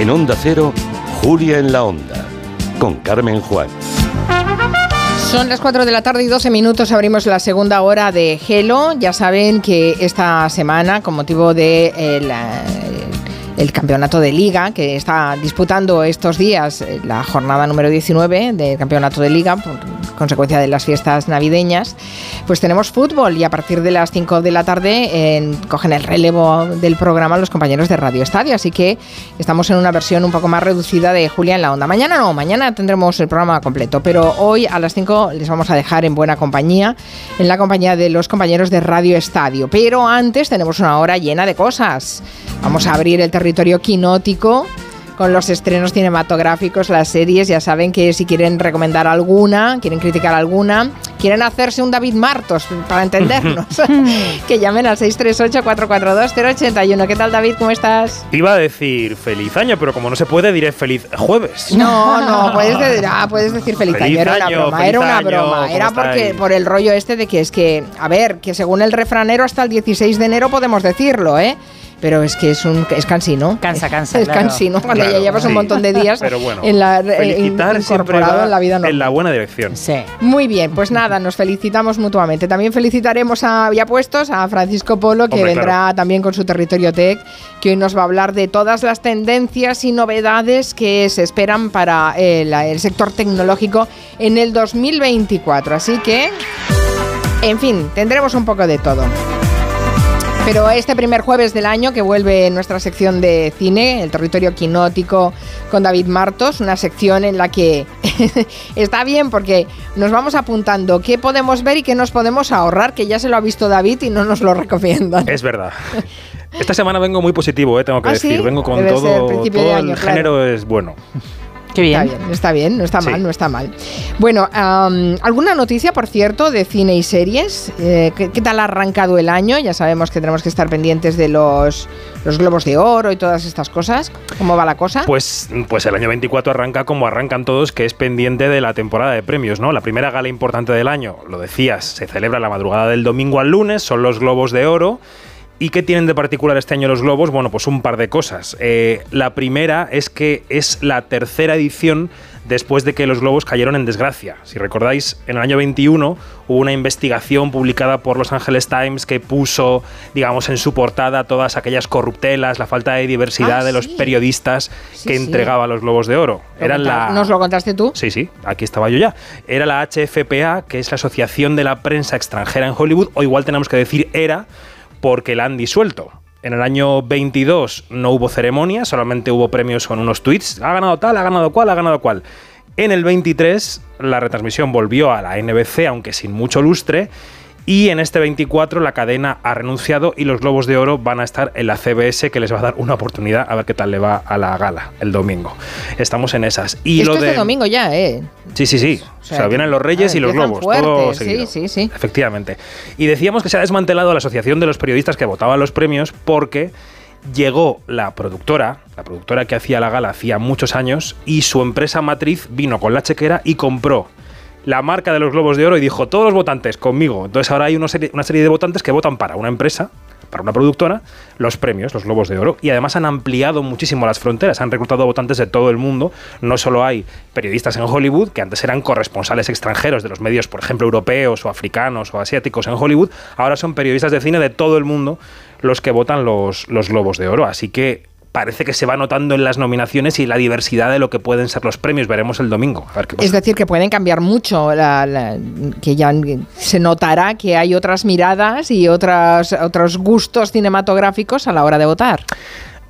En Onda Cero, Julia en la Onda, con Carmen Juan. Son las 4 de la tarde y 12 minutos. Abrimos la segunda hora de Gelo. Ya saben que esta semana, con motivo de el, el campeonato de liga que está disputando estos días eh, la jornada número 19 del campeonato de liga consecuencia de las fiestas navideñas, pues tenemos fútbol y a partir de las 5 de la tarde cogen el relevo del programa los compañeros de Radio Estadio, así que estamos en una versión un poco más reducida de Julia en la onda. Mañana no, mañana tendremos el programa completo, pero hoy a las 5 les vamos a dejar en buena compañía, en la compañía de los compañeros de Radio Estadio, pero antes tenemos una hora llena de cosas. Vamos a abrir el territorio quinótico con los estrenos cinematográficos, las series, ya saben que si quieren recomendar alguna, quieren criticar alguna, quieren hacerse un David Martos, para entendernos, que llamen al 638-442-081. ¿Qué tal David? ¿Cómo estás? Iba a decir feliz año, pero como no se puede, diré feliz jueves. No, no, puedes, decir, ah, puedes decir feliz, año, era una broma, era una broma, era porque por el rollo este de que es que, a ver, que según el refranero hasta el 16 de enero podemos decirlo, ¿eh? Pero es que es un es cansino. Cansa, cansa. Es cansino cuando ya llevas un montón de días en la, incorporado en la vida normal. En la buena dirección. Sí. Muy bien, pues nada, nos felicitamos mutuamente. También felicitaremos a, ya puestos, a Francisco Polo, que vendrá también con su territorio tech, que hoy nos va a hablar de todas las tendencias y novedades que se esperan para el, el sector tecnológico en el 2024. Así que, en fin, tendremos un poco de todo. Pero este primer jueves del año que vuelve nuestra sección de cine, el territorio quinótico con David Martos, una sección en la que está bien porque nos vamos apuntando qué podemos ver y qué nos podemos ahorrar, que ya se lo ha visto David y no nos lo recomiendan. Es verdad. Esta semana vengo muy positivo, eh, tengo que ¿Ah, decir. Vengo con todo, todo el género es bueno. Qué bien. Está bien, está bien, no está mal, no está mal. Bueno, ¿alguna noticia, por cierto, de cine y series? Eh, ¿qué, tal ha arrancado el año? Ya sabemos que tenemos que estar pendientes de los, los globos de oro y todas estas cosas. ¿Cómo va la cosa? Pues, pues el año 24 arranca como arrancan todos, que es pendiente de la temporada de premios, ¿no? La primera gala importante del año, lo decías, se celebra la madrugada del domingo al lunes, son los globos de oro. ¿Y qué tienen de particular este año los globos? Bueno, pues un par de cosas. Eh, la primera es que es la tercera edición después de que los globos cayeron en desgracia. Si recordáis, en el año 21 hubo una investigación publicada por Los Angeles Times que puso, digamos, en su portada todas aquellas corruptelas, la falta de diversidad ah, de los periodistas que entregaban los globos de oro. Era la... ¿Nos lo contaste tú? Sí, sí, aquí estaba yo ya. Era la HFPA, que es la Asociación de la Prensa Extranjera en Hollywood, o igual tenemos que decir era, porque la han disuelto. En el año 22 no hubo ceremonia, solamente hubo premios con unos tweets. Ha ganado tal, ha ganado cual, ha ganado cual. En el 23 la retransmisión volvió a la NBC, aunque sin mucho lustre, y en este 24 la cadena ha renunciado y los Globos de Oro van a estar en la CBS que les va a dar una oportunidad a ver qué tal le va a la gala el domingo. Estamos en esas. Y Esto lo de... domingo ya, ¿eh? Sí, sí, sí. O sea, vienen los Reyes y los Globos. todo Sí, sí, sí. Efectivamente. Y decíamos que se ha desmantelado la Asociación de los Periodistas que votaban los premios porque llegó la productora, la productora que hacía la gala hacía muchos años, y su empresa matriz vino con la chequera y compró la marca de los Globos de Oro y dijo, todos los votantes conmigo. Entonces ahora hay una serie, una serie de votantes que votan para una empresa, para una productora, los premios, los Globos de Oro. Y además han ampliado muchísimo las fronteras, han reclutado votantes de todo el mundo. No solo hay periodistas en Hollywood, que antes eran corresponsales extranjeros de los medios, por ejemplo, europeos o africanos o asiáticos en Hollywood, ahora son periodistas de cine de todo el mundo los que votan los, los Globos de Oro. Así que parece que se va notando en las nominaciones y la diversidad de lo que pueden ser los premios. Veremos el domingo. Es decir, que pueden cambiar mucho, que ya se notará que hay otras miradas y otras, otros gustos cinematográficos a la hora de votar.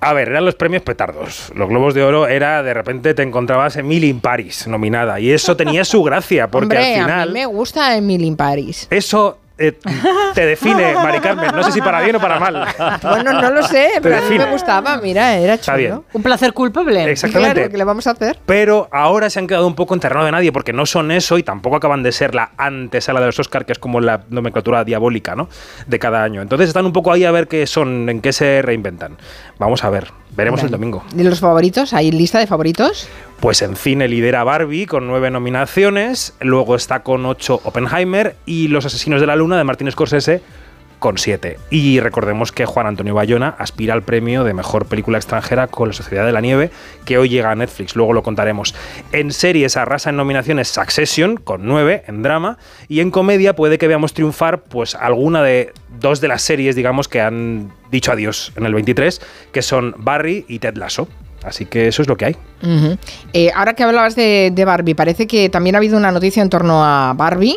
A ver, eran los premios petardos. Los Globos de Oro era, de repente te encontrabas Emily in Paris nominada. Y eso tenía su gracia, porque al final... a mí me gusta Emily in Paris. Eso eh, te define, Mari Carmen. No sé si para bien o para mal. Bueno, no lo sé, pero a mí me gustaba. Mira, era chulo. Un placer culpable. Exactamente. Claro, ¿qué le vamos a hacer? Pero ahora se han quedado un poco en terreno de nadie porque no son eso y tampoco acaban de ser la antesala de los Oscar, que es como la nomenclatura diabólica, ¿no? De cada año. Entonces están un poco ahí a ver qué son, en qué se reinventan. Vamos a ver. Veremos el domingo. ¿Y los favoritos? ¿Hay lista de favoritos? Pues en cine lidera Barbie con nueve nominaciones, luego está con ocho Oppenheimer y Los Asesinos de la Luna de Martin Scorsese con 7. Y recordemos que Juan Antonio Bayona aspira al premio de mejor película extranjera con La Sociedad de la Nieve, que hoy llega a Netflix, luego lo contaremos. En series arrasa en nominaciones Succession, con 9 en drama, y en comedia puede que veamos triunfar pues alguna de dos de las series, digamos, que han dicho adiós en el 23, que son Barry y Ted Lasso. Así que eso es lo que hay. Eh, ahora que hablabas de Barbie, parece que también ha habido una noticia en torno a Barbie,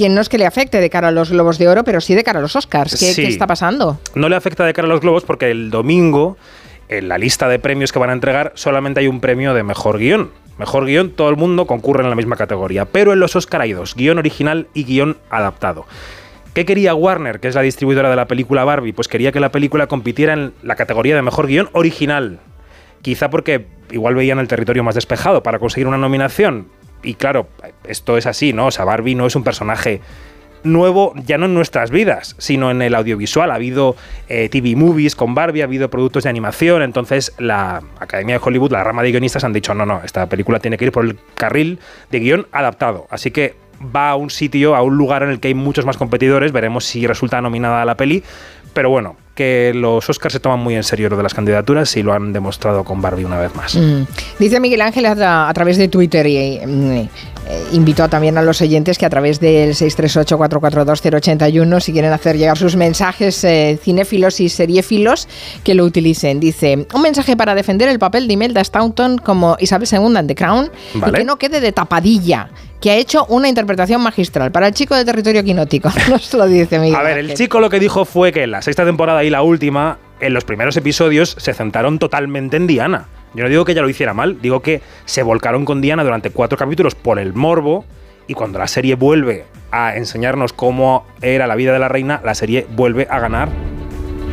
que no es que le afecte de cara a los Globos de Oro, pero sí de cara a los Oscars. ¿Qué, Sí. qué está pasando? No le afecta de cara a los globos porque el domingo, en la lista de premios que van a entregar, solamente hay un premio de mejor guion. Mejor guion, todo el mundo concurre en la misma categoría. Pero en los Oscar hay dos, guion original y guion adaptado. ¿Qué quería Warner, que es la distribuidora de la película Barbie? Pues quería que la película compitiera en la categoría de mejor guion original. Quizá porque igual veían el territorio más despejado para conseguir una nominación. Y claro, esto es así, ¿no? O sea, Barbie no es un personaje nuevo ya no en nuestras vidas, sino en el audiovisual. Ha habido eh, TV movies con Barbie, ha habido productos de animación, entonces la Academia de Hollywood, la rama de guionistas han dicho, no, no, esta película tiene que ir por el carril de guion adaptado. Así que va a un sitio, a un lugar en el que hay muchos más competidores, veremos si resulta nominada la peli, pero bueno, que los Oscars se toman muy en serio lo de las candidaturas y lo han demostrado con Barbie una vez más. Mm. Dice Miguel Ángel a, a través de Twitter y mm, eh, invitó también a los oyentes que a través del 638-442-081, si quieren hacer llegar sus mensajes eh, cinéfilos y seriéfilos, que lo utilicen. Dice, un mensaje para defender el papel de Imelda Staunton como Isabel II en The Crown Vale. y que no quede de tapadilla, que ha hecho una interpretación magistral para el chico de territorio quinótico. Nos lo dice Miguel A ver, el chico lo que dijo fue que en la sexta temporada y la última, en los primeros episodios, se centraron totalmente en Diana. Yo no digo que ella lo hiciera mal, digo que se volcaron con Diana durante cuatro capítulos por el morbo y cuando la serie vuelve a enseñarnos cómo era la vida de la reina, la serie vuelve a ganar.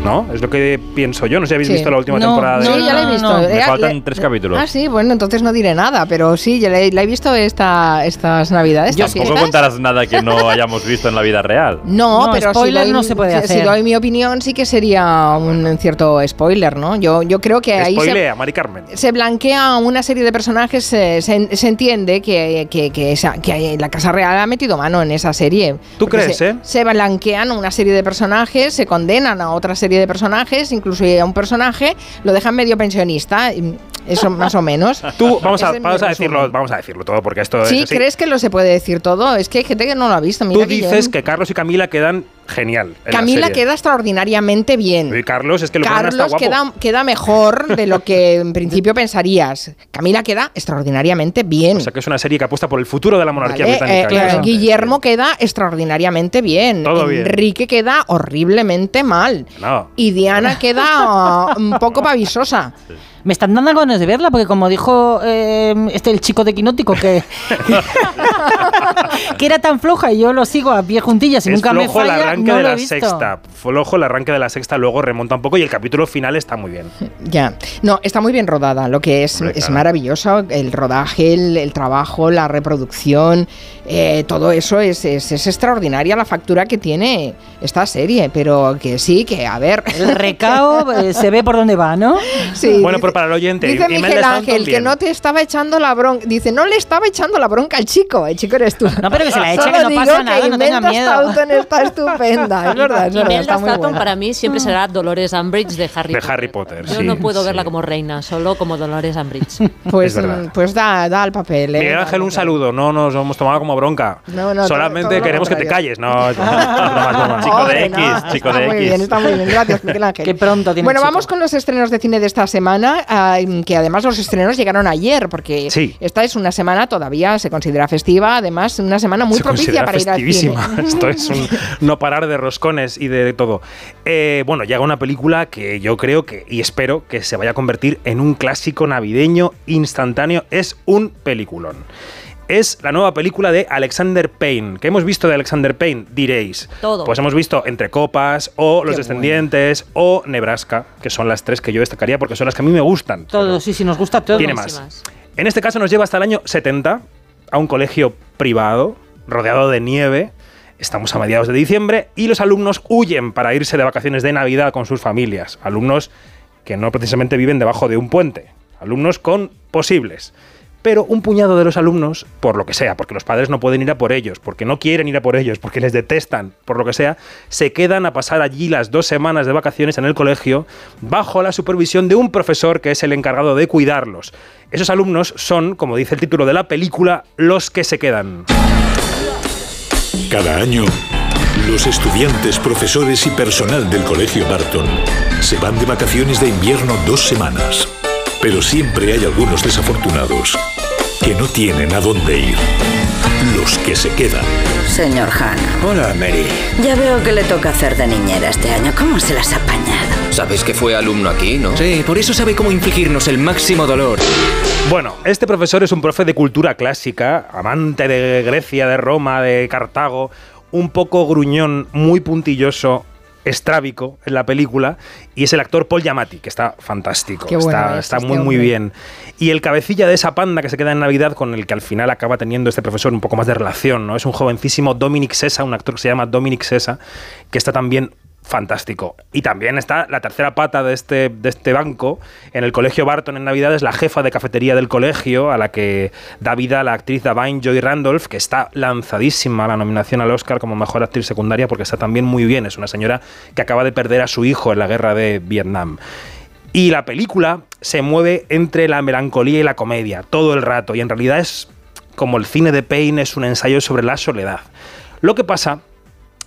¿No? Es lo que pienso yo. No sé si habéis Sí. visto la última No, temporada de Sí, ya la he visto. no, me Eh, faltan le- tres capítulos. Ah, sí, bueno, entonces no diré nada, pero sí, ya la he, la he visto esta, estas navidades. Yo Tampoco fiestas. contarás nada que no hayamos visto en la vida real. No, No, pero spoiler si doy, no se puede hacer. Si doy mi opinión, sí que sería un cierto spoiler, ¿no? Yo, yo creo que ahí se, Spoilea, Mari Carmen. se blanquea una serie de personajes, eh, se, se entiende que, que, que esa- que la Casa Real ha metido mano en esa serie. ¿Tú crees, se, eh? Se blanquean una serie de personajes, se condenan a otra serie de personajes, incluso a un personaje lo dejan medio pensionista, eso más o menos. Tú, vamos a, vamos decirlo, vamos a decirlo todo, porque esto Sí, es así. ¿crees que lo se puede decir todo? Es que hay gente que no lo ha visto. Mira Tú dices que Carlos y Camila quedan genial. en la Camila queda extraordinariamente bien. Y Carlos es que lo Carlos guapo. queda, queda mejor de lo que en principio pensarías. Camila queda extraordinariamente bien. O sea que es una serie que apuesta por el futuro de la monarquía ¿vale? británica. Eh, eh. Guillermo queda extraordinariamente bien. Todo bien. Enrique queda horriblemente mal. No. Y Diana queda un poco pavisosa. Me están dando ganas de verla, porque como dijo eh, este el chico de Quinótico, que, que era tan floja y yo lo sigo a pie juntillas y Es nunca me flojo el falla, arranque no de lo he la visto. sexta. Flojo el arranque de la sexta, luego remonta un poco y el capítulo final está muy bien. Ya. No, está muy bien rodada. Lo que es, Hombre, es claro. maravilloso. El rodaje, el, el trabajo, la reproducción, eh, todo eso es, es, es extraordinaria la factura que tiene esta serie. Pero que sí, que a ver. El recao eh, se ve por dónde va, ¿no? Sí, Bueno, dice- pero para el oyente, Dice Miguel Ángel que no te estaba echando la bronca. Dice, no le estaba echando la bronca al chico. El chico eres tú. No, pero que se la eche, Solo que no digo pasa nada, no tenga miedo. Está estupenda. Es verdad, es verdad. Imelda Está muy Staunton buena. para mí siempre será Dolores Umbridge de Harry De Potter. Harry Potter, Yo sí, no puedo verla como reina, solo como Dolores Umbridge. Pues, mm, pues da, da el papel. ¿eh? Miguel Ángel, el un saludo. No nos hemos tomado como bronca. No, no, Solamente todo- todo lo queremos que te calles. No, broma, es broma. Chico de X, no, chico está de muy X. bien, está muy bien. Gracias, Miguel Ángel. Qué pronto tiene Bueno, chico. vamos con los estrenos de cine de esta semana, que además los estrenos llegaron ayer, porque Sí. esta es una semana todavía se considera festiva, además una semana muy Se propicia para ir al cine. festivísima. Esto es un no parar de roscones y de todo. Eh, bueno, llega una película que yo creo que y espero que se vaya a convertir en un clásico navideño instantáneo. Es un peliculón. Es la nueva película de Alexander Payne. ¿Qué hemos visto de Alexander Payne? Diréis. Todo. Pues hemos visto Entre Copas, o Los Qué Descendientes, o Nebraska, que son las tres que yo destacaría porque son las que a mí me gustan. Todo, sí, sí, nos gusta todo. Tiene más. En este caso nos lleva hasta el año 70 a un colegio privado, rodeado de nieve. Estamos a mediados de diciembre y los alumnos huyen para irse de vacaciones de Navidad con sus familias. Alumnos que no precisamente viven debajo de un puente. Alumnos con posibles. Pero un puñado de los alumnos, por lo que sea, porque los padres no pueden ir a por ellos, porque no quieren ir a por ellos, porque les detestan, por lo que sea, se quedan a pasar allí las dos semanas de vacaciones en el colegio bajo la supervisión de un profesor que es el encargado de cuidarlos. Esos alumnos son, como dice el título de la película, los que se quedan. Cada año, los estudiantes, profesores y personal del Colegio Barton se van de vacaciones de invierno dos semanas. Pero siempre hay algunos desafortunados que no tienen a dónde ir. Los que se quedan. Señor Hanna, Hola, Mary. ya veo que le toca hacer de niñera este año. ¿Cómo se las ha apañado? Sabes que fue alumno aquí, ¿no? Sí, por eso sabe cómo infligirnos el máximo dolor. Bueno, este profesor es un profe de cultura clásica, amante de Grecia, de Roma, de Cartago, un poco gruñón, muy puntilloso, estrábico en la película, y es el actor Paul Giamatti, que está fantástico, bueno está, es está este muy muy bien. Y el cabecilla de esa panda que se queda en Navidad, con el que al final acaba teniendo este profesor un poco más de relación, ¿no? Es un jovencísimo Dominic Sessa, un actor que se llama Dominic Sessa, que está también fantástico. Y también está la tercera pata de este, de este banco. En el colegio Barton en Navidad es la jefa de cafetería del colegio, a la que da vida la actriz Davine Joy Randolph, que está lanzadísima a la nominación al Oscar como mejor actriz secundaria porque está también muy bien. Es una señora que acaba de perder a su hijo en la guerra de Vietnam. Y la película se mueve entre la melancolía y la comedia todo el rato. Y en realidad es como el cine de Payne, es un ensayo sobre la soledad. Lo que pasa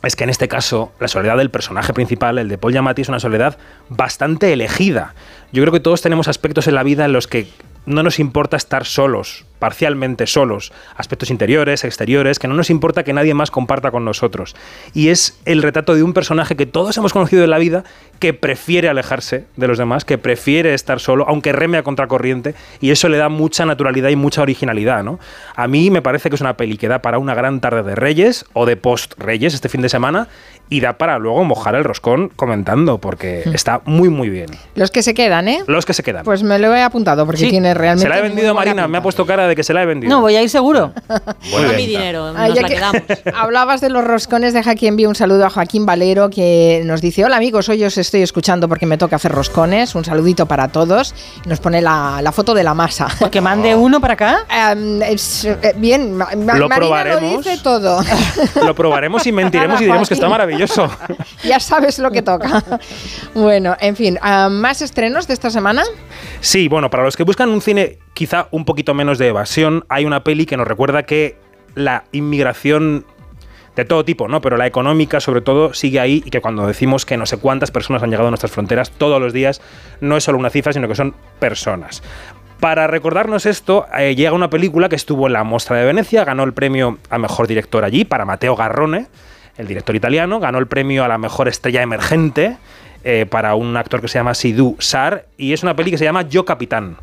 es que en este caso la soledad del personaje principal, el de Paul Giamatti, es una soledad bastante elegida. Yo creo que todos tenemos aspectos en la vida en los que no nos importa estar solos, parcialmente solos, aspectos interiores, exteriores, que no nos importa que nadie más comparta con nosotros. Y es el retrato de un personaje que todos hemos conocido en la vida que prefiere alejarse de los demás, que prefiere estar solo, aunque reme a contracorriente, y eso le da mucha naturalidad y mucha originalidad, ¿no? A mí me parece que es una peli que da para una gran tarde de Reyes o de post-Reyes este fin de semana y da para luego mojar el roscón comentando, porque está muy, muy bien. Los que se quedan, ¿eh? Los que se quedan. Pues me lo he apuntado porque Sí. tiene realmente. se la he vendido Marina, me ha puesto cara de que se la he vendido. No, voy a ir seguro. Bien. mi dinero, Ah, nos ya la que quedamos. Hablabas de los roscones, deja aquí envío un saludo a Joaquín Valero que nos dice, hola amigos, hoy os estoy escuchando porque me toca hacer roscones, un saludito para todos, nos pone la, la foto de la masa. Que mande uno para acá. Em, es, eh, bien, Ma- Lo Marina probaremos. lo dice todo. Lo probaremos y mentiremos y diremos que está maravilloso. ya sabes lo que toca. bueno, en fin, ah, ¿más estrenos de esta semana? Sí, bueno, para los que buscan un cine quizá un poquito menos de evasión, hay una peli que nos recuerda que la inmigración de todo tipo, ¿no? Pero la económica, sobre todo, sigue ahí y que cuando decimos que no sé cuántas personas han llegado a nuestras fronteras todos los días, no es solo una cifra, sino que son personas. Para recordarnos esto, eh, llega una película que estuvo en la Mostra de Venecia, ganó el premio a mejor director allí para Matteo Garrone, el director italiano, ganó el premio a la mejor estrella emergente eh, para un actor que se llama Sidhu Sar, y es una peli que se llama Yo Capitán.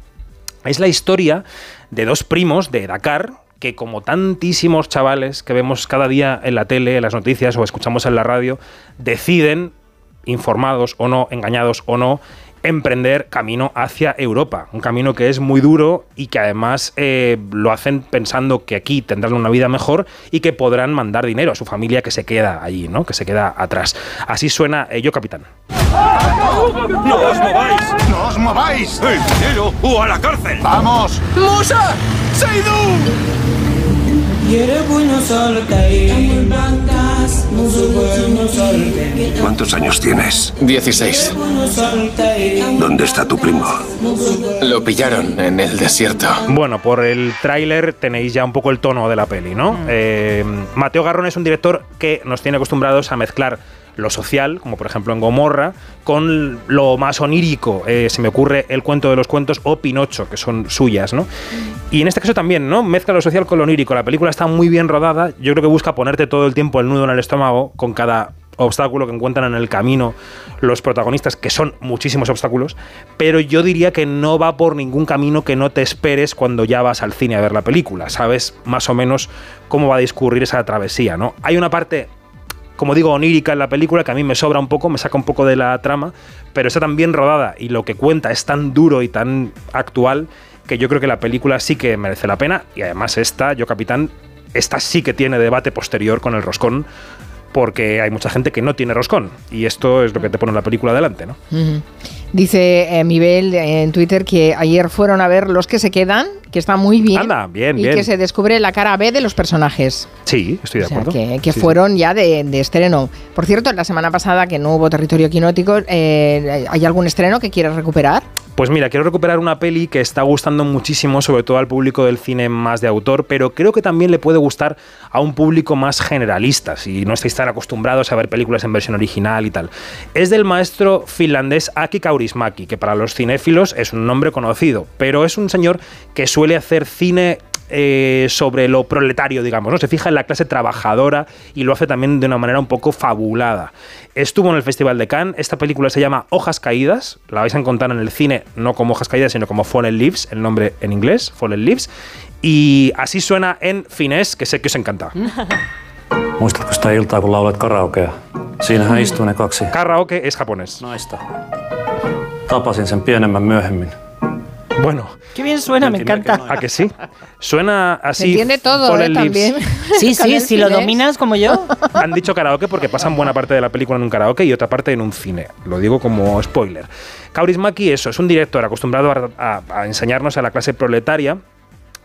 Es la historia de dos primos de Dakar que como tantísimos chavales que vemos cada día en la tele, en las noticias o escuchamos en la radio, deciden, informados o no, engañados o no, emprender camino hacia Europa. Un camino que es muy duro y que además eh, lo hacen pensando que aquí tendrán una vida mejor y que podrán mandar dinero a su familia que se queda allí, ¿no? Que se queda atrás. Así suena eh, Yo Capitán. ¡No os mováis! ¡No os mováis! ¡El dinero o a la cárcel! ¡Vamos! ¡Musa! ¡Seidú! ¿Cuántos años tienes? 16. ¿Dónde está tu primo? Lo pillaron en el desierto. Bueno, por el tráiler tenéis ya un poco el tono de la peli, ¿no? Eh, Mateo Garrón es un director que nos tiene acostumbrados a mezclar lo social, como por ejemplo en Gomorra, con lo más onírico. Eh, se me ocurre El cuento de los cuentos o Pinocho, que son suyas, ¿no? Y en este caso también, ¿no? Mezcla lo social con lo onírico. La película está muy bien rodada. Yo creo que busca ponerte todo el tiempo el nudo en el estómago con cada obstáculo que encuentran en el camino los protagonistas, que son muchísimos obstáculos, pero yo diría que no va por ningún camino que no te esperes cuando ya vas al cine a ver la película. Sabes más o menos cómo va a discurrir esa travesía, ¿no? Hay una parte como digo, onírica en la película, que a mí me sobra un poco, me saca un poco de la trama, pero está tan bien rodada y lo que cuenta es tan duro y tan actual que yo creo que la película sí que merece la pena y además esta, Yo Capitán, esta sí que tiene debate posterior con el roscón porque hay mucha gente que no tiene roscón y esto es lo que te pone la película adelante, ¿no? Dice eh, Mibel eh, en Twitter que ayer fueron a ver Los que se quedan, que está muy bien. Anda, bien, y bien. que se descubre la cara B de los personajes. Sí, estoy de O sea, acuerdo. que, que Sí, sí. fueron ya de, de estreno. Por cierto, la semana pasada que no hubo territorio quinótico, eh, ¿hay algún estreno que quieras recuperar? Pues mira, quiero recuperar una peli que está gustando muchísimo, sobre todo al público del cine más de autor, pero creo que también le puede gustar a un público más generalista, si no estáis tan acostumbrados a ver películas en versión original y tal. Es del maestro finlandés Aki Kaurismäki, que para los cinéfilos es un nombre conocido, pero es un señor que suele hacer cine eh, sobre lo proletario, digamos, ¿no? Se fija en la clase trabajadora y lo hace también de una manera un poco fabulada. Estuvo en el Festival de Cannes, esta película se llama Hojas Caídas, la vais a encontrar en el cine no como Hojas Caídas, sino como Fallen Leaves, el nombre en inglés, Fallen Leaves, y así suena en finés, que sé que os encanta. Muistatko sitä iltaa, kun laulat karaokea? Siinähän istuu ne kaksi Karaoke es japonés. naista. Tapasin sen pienemmän myöhemmin. Bueno, Qué bien suena, me encanta. ¿a que sí? Suena así. Se entiende todo, Fallen ¿eh? Leaves. También. Sí, sí, el si lo dominas como yo. Han dicho karaoke porque pasan buena parte de la película en un karaoke y otra parte en un cine. Lo digo como spoiler. Kaurismäki, eso, es un director acostumbrado a, a- a enseñarnos a la clase proletaria,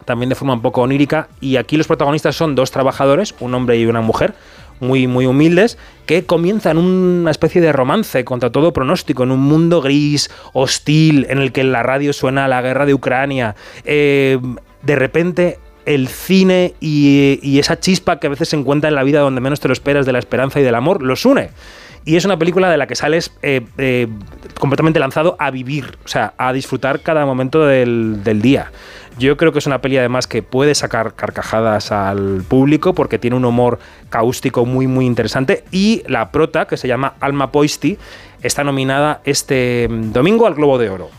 también de forma un poco onírica, y aquí los protagonistas son dos trabajadores, un hombre y una mujer, muy, muy humildes, que comienzan una especie de romance contra todo pronóstico, en un mundo gris, hostil, en el que en la radio suena la guerra de Ucrania. Eh, de repente el cine y, esa chispa que a veces se encuentra en la vida donde menos te lo esperas de la esperanza y del amor, los une. Y es una película de la que sales eh, eh, completamente lanzado a vivir, o sea, a disfrutar cada momento del día. Yo creo que es una peli además que puede sacar carcajadas al público porque tiene un humor cáustico muy muy interesante y la prota, que se llama Alma Poisti, está nominada este mm, domingo al Globo de Oro.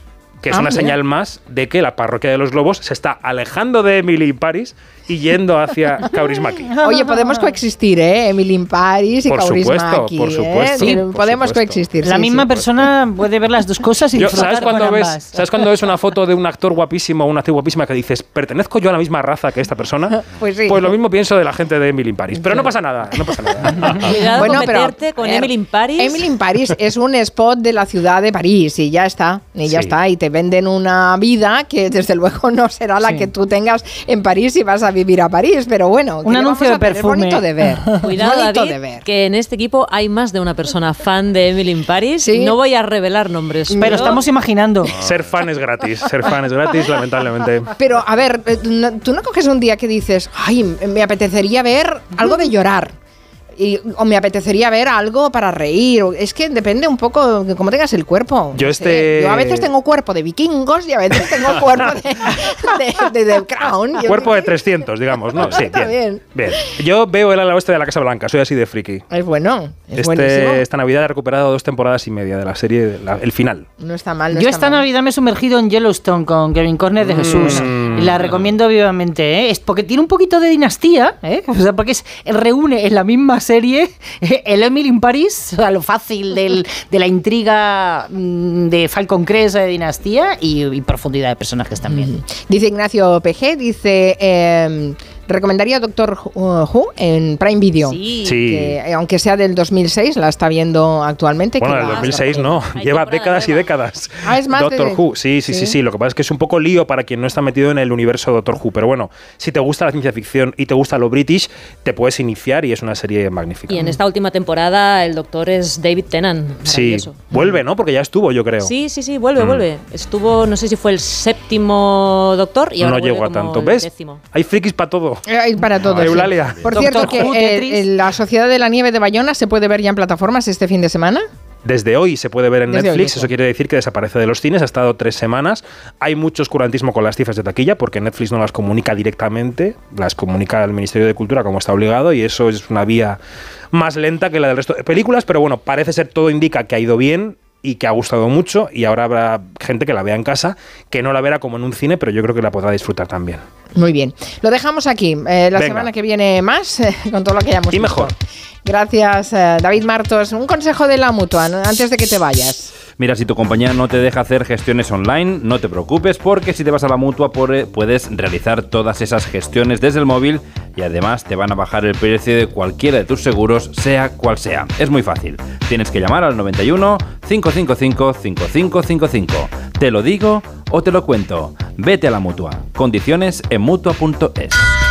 Que es Ah, una señal más de que la parroquia de los globos se está alejando de Emily in Paris y yendo hacia Kaurismäki. Oye, podemos coexistir, ¿eh? Emily in Paris y Por Kaurismäki, supuesto, por ¿eh? supuesto, Sí, por podemos supuesto. coexistir. La sí, misma sí. persona puede ver las dos cosas y Yo, disfrutar ¿sabes, cuando con ves, ambas. ¿Sabes cuando ves una foto de un actor guapísimo o una actriz guapísima que dices, ¿pertenezco yo a la misma raza que esta persona? Pues sí. lo mismo pienso de la gente de Emily in Paris. Pero no pasa nada, no pasa nada. Cuidado Bueno, con pero, con a ver, Emily in Paris. Emily in Paris es un spot de la ciudad de París y ya está, y ya Sí. está. Y te venden una vida que desde luego no será la Sí. que tú tengas en París si vas a vivir a París, pero bueno, Un anuncio vamos a de perfume. bonito de ver. Cuidado, bonito David, de ver. que en este equipo hay más de una persona fan de Emily in Paris. Sí. No voy a revelar nombres. Pero estamos imaginando. ser fan es gratis, ser fan es gratis, lamentablemente. Pero a ver, eh, tú no coges un día que dices, ay, me apetecería ver algo de llorar. Y, o me apetecería ver algo para reír. Es que depende un poco de cómo tengas el cuerpo. Yo este-. Yo a veces tengo cuerpo de vikingos y a veces tengo cuerpo de, de, de- de Crown. Cuerpo de 300, digamos, ¿no? Sí, bien. bien. Bien. Yo veo el ala oeste de la Casa Blanca, soy así de friki. Es bueno, es buenísimo. Este, esta Navidad he recuperado dos temporadas y media de la serie, la- el final. No está mal. No Yo está esta mal. Navidad me he sumergido en Yellowstone con Kevin Corner de Jesús. Mm. Y La recomiendo vivamente, ¿eh? Es porque tiene un poquito de dinastía, ¿eh? O sea, porque es, reúne en la misma serie el Emily in Paris, o sea, lo fácil del- de la intriga mm, de Falcon Crest de dinastía y, y profundidad de personajes también. Dice Ignacio PG, dice, eh, recomendaría Doctor Who en Prime Video. Sí. Que, eh, aunque sea del 2006, la está viendo actualmente. Bueno, el va- 2006 no, Hay lleva décadas y décadas. Ah, es más Doctor de- Who, sí, sí, sí, Sí. sí. Lo que pasa es que es un poco lío para quien no está metido en el universo Doctor Who. Pero bueno, si te gusta la ciencia ficción y te gusta lo british, te puedes iniciar y es una serie magnífica. Y en esta última temporada el doctor es David Tennant. Sí, vuelve, ¿no? Porque ya estuvo, yo creo. Sí, sí, sí, vuelve, Mm. vuelve. Estuvo, no sé si fue el séptimo doctor y ahora no llego a tanto. el ¿Ves? décimo. Hay frikis para todo. Hay para todo. sí. Eulalia. Por Doctor cierto, que Who, eh, la Sociedad de la Nieve de Bayona se puede ver ya en plataformas este fin de semana. Desde hoy se puede ver en Desde Netflix, eso quiere decir que desaparece de los cines, ha estado tres semanas. Hay mucho oscurantismo con las cifras de taquilla porque Netflix no las comunica directamente, las comunica el Ministerio de Cultura como está obligado y eso es una vía más lenta que la del resto de películas, pero bueno, parece ser todo indica que ha ido bien y que ha gustado mucho y ahora habrá gente que la vea en casa, que no la verá como en un cine, pero yo creo que la podrá disfrutar también. Muy bien. Lo dejamos aquí. Eh, la Venga. semana que viene más, eh, con todo lo que hayamos Y visto. mejor. Gracias, eh, David Martos. Un consejo de la mutua antes de que te vayas. Mira, si tu compañía no te deja hacer gestiones online, no te preocupes porque si te vas a la mutua puedes realizar todas esas gestiones desde el móvil y además te van a bajar el precio de cualquiera de tus seguros, sea cual sea. Es muy fácil. Tienes que llamar al 91 555 5555. Te lo digo o te lo cuento. Vete a la mutua. Condiciones en mutua.es.